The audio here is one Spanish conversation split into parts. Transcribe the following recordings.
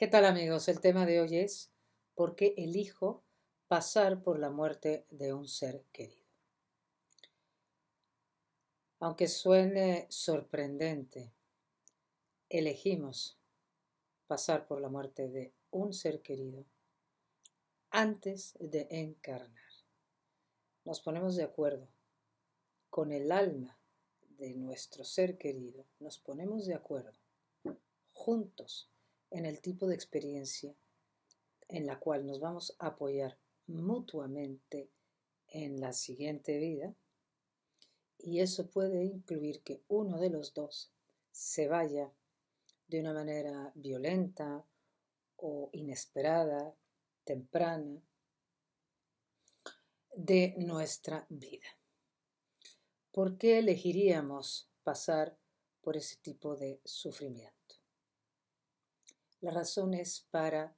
¿Qué tal amigos? El tema de hoy es ¿por qué elijo pasar por la muerte de un ser querido? Aunque suene sorprendente, elegimos pasar por la muerte de un ser querido antes de encarnar. Nos ponemos de acuerdo con el alma de nuestro ser querido, nos ponemos de acuerdo juntos en el tipo de experiencia en la cual nos vamos a apoyar mutuamente en la siguiente vida. Y eso puede incluir que uno de los dos se vaya de una manera violenta o inesperada, temprana, de nuestra vida. ¿Por qué elegiríamos pasar por ese tipo de sufrimiento? La razón es para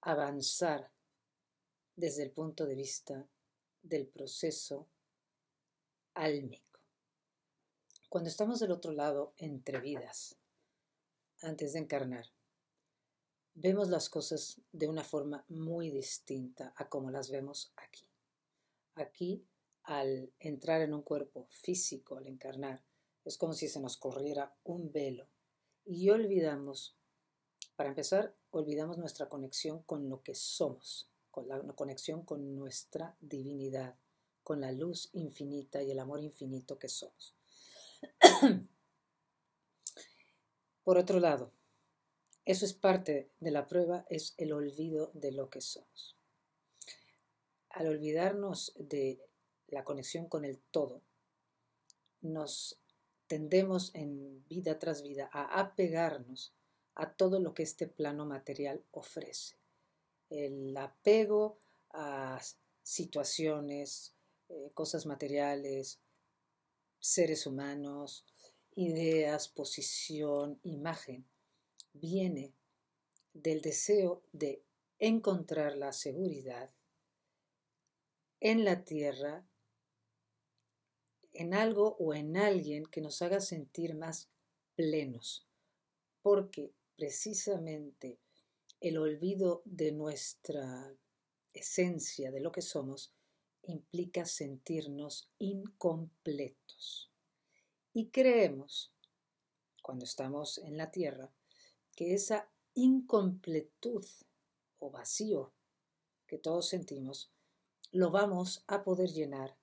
avanzar desde el punto de vista del proceso álmico. Cuando estamos del otro lado, entre vidas, antes de encarnar, vemos las cosas de una forma muy distinta a como las vemos aquí. Aquí, al entrar en un cuerpo físico, al encarnar, es como si se nos corriera un velo y olvidamos para empezar, olvidamos nuestra conexión con lo que somos, con la conexión con nuestra divinidad, con la luz infinita y el amor infinito que somos. Por otro lado, eso es parte de la prueba, es el olvido de lo que somos. Al olvidarnos de la conexión con el todo, nos tendemos en vida tras vida a apegarnos a todo lo que este plano material ofrece. El apego a situaciones, eh, cosas materiales, seres humanos, ideas, posición, imagen, viene del deseo de encontrar la seguridad en la tierra, en algo o en alguien que nos haga sentir más plenos, porque precisamente el olvido de nuestra esencia, de lo que somos, implica sentirnos incompletos. Y creemos, cuando estamos en la tierra, que esa incompletud o vacío que todos sentimos, lo vamos a poder llenar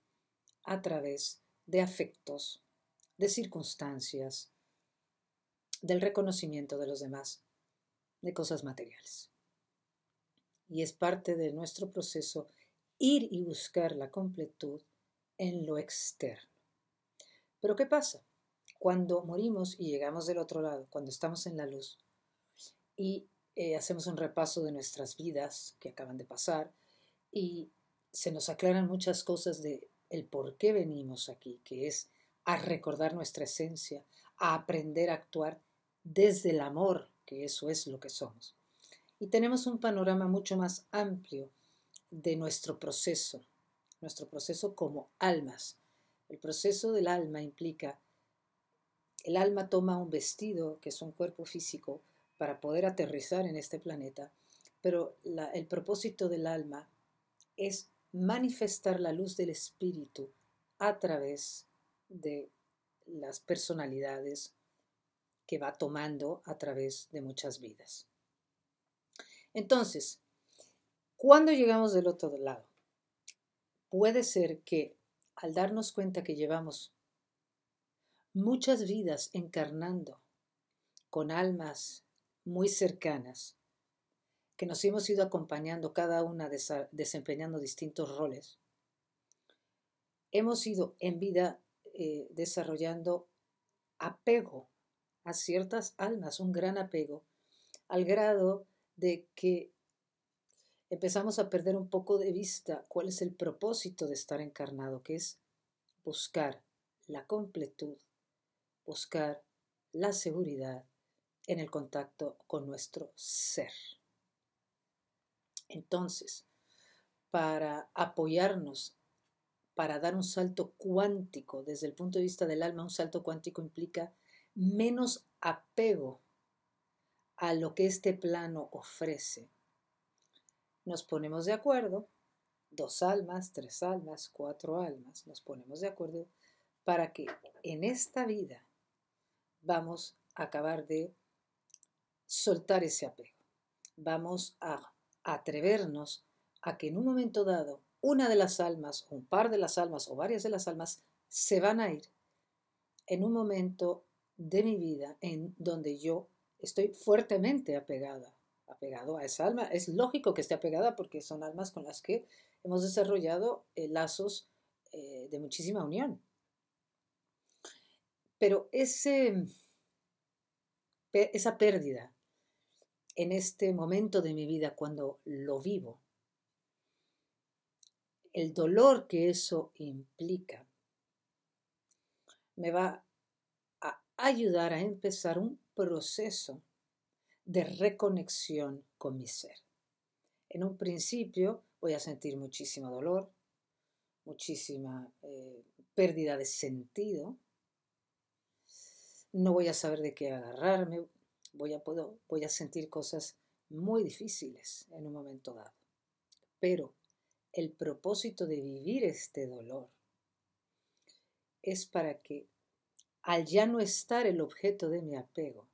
a través de afectos, de circunstancias, del reconocimiento de los demás, de cosas materiales. Y es parte de nuestro proceso ir y buscar la completud en lo externo. Pero ¿qué pasa? Cuando morimos y llegamos del otro lado, cuando estamos en la luz y eh, hacemos un repaso de nuestras vidas que acaban de pasar y se nos aclaran muchas cosas de el por qué venimos aquí, que es a recordar nuestra esencia, a aprender a actuar desde el amor, que eso es lo que somos. Y tenemos un panorama mucho más amplio de nuestro proceso, nuestro proceso como almas. El proceso del alma implica, el alma toma un vestido, que es un cuerpo físico, para poder aterrizar en este planeta, pero el propósito del alma es manifestar la luz del espíritu a través de las personalidades que va tomando a través de muchas vidas. Entonces, cuando llegamos del otro lado, puede ser que al darnos cuenta que llevamos muchas vidas encarnando con almas muy cercanas, que nos hemos ido acompañando cada una desempeñando distintos roles, hemos ido en vida eh, desarrollando apego a ciertas almas, un gran apego, al grado de que empezamos a perder un poco de vista cuál es el propósito de estar encarnado, que es buscar la completud, buscar la seguridad en el contacto con nuestro ser. Entonces, para apoyarnos, para dar un salto cuántico desde el punto de vista del alma, un salto cuántico implica menos apego a lo que este plano ofrece. Nos ponemos de acuerdo, dos almas, tres almas, cuatro almas, nos ponemos de acuerdo para que en esta vida vamos a acabar de soltar ese apego. Vamos a atrevernos a que en un momento dado una de las almas, un par de las almas o varias de las almas se van a ir en un momento de mi vida en donde yo estoy fuertemente apegada, apegado a esa alma. Es lógico que esté apegada porque son almas con las que hemos desarrollado eh, lazos eh, de muchísima unión. Pero ese, esa pérdida en este momento de mi vida, cuando lo vivo, el dolor que eso implica, me va ayudar a empezar un proceso de reconexión con mi ser. En un principio voy a sentir muchísimo dolor, muchísima eh, pérdida de sentido, no voy a saber de qué agarrarme, voy a, voy a sentir cosas muy difíciles en un momento dado. Pero el propósito de vivir este dolor es para que al ya no estar el objeto de mi apego,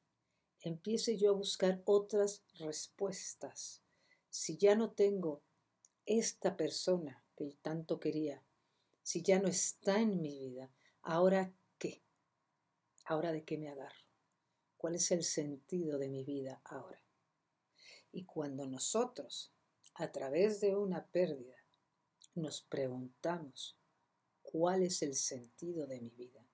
empiece yo a buscar otras respuestas. Si ya no tengo esta persona que tanto quería, si ya no está en mi vida, ahora qué? Ahora de qué me agarro? ¿Cuál es el sentido de mi vida ahora? Y cuando nosotros, a través de una pérdida, nos preguntamos, ¿cuál es el sentido de mi vida?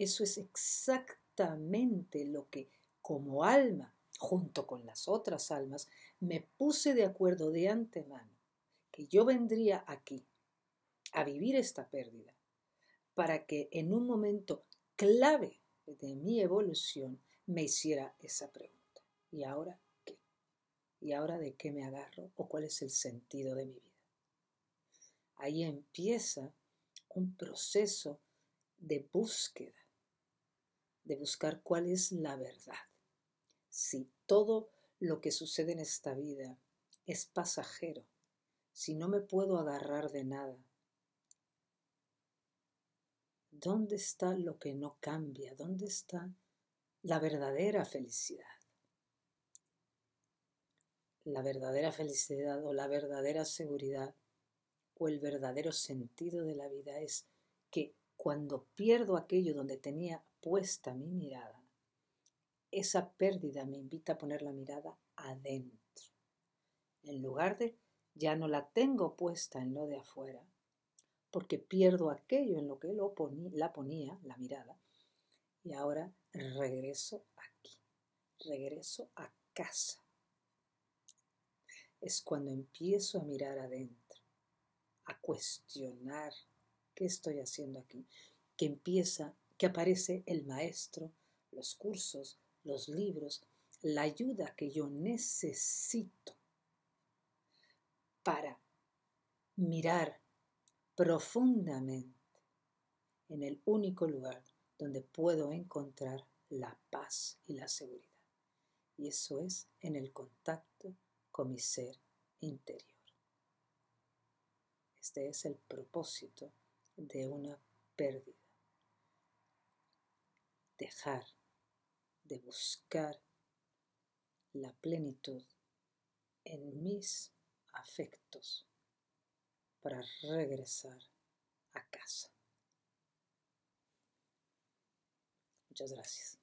Eso es exactamente lo que como alma, junto con las otras almas, me puse de acuerdo de antemano, que yo vendría aquí a vivir esta pérdida, para que en un momento clave de mi evolución me hiciera esa pregunta. ¿Y ahora qué? ¿Y ahora de qué me agarro o cuál es el sentido de mi vida? Ahí empieza un proceso de búsqueda, de buscar cuál es la verdad. Si todo lo que sucede en esta vida es pasajero, si no me puedo agarrar de nada, ¿dónde está lo que no cambia? ¿Dónde está la verdadera felicidad? La verdadera felicidad o la verdadera seguridad o el verdadero sentido de la vida es que cuando pierdo aquello donde tenía puesta mi mirada, esa pérdida me invita a poner la mirada adentro. En lugar de ya no la tengo puesta en lo de afuera, porque pierdo aquello en lo que la ponía, la mirada, y ahora regreso aquí, regreso a casa. Es cuando empiezo a mirar adentro a cuestionar qué estoy haciendo aquí, que empieza, que aparece el maestro, los cursos, los libros, la ayuda que yo necesito para mirar profundamente en el único lugar donde puedo encontrar la paz y la seguridad. Y eso es en el contacto con mi ser interior. Este es el propósito de una pérdida. Dejar de buscar la plenitud en mis afectos para regresar a casa. Muchas gracias.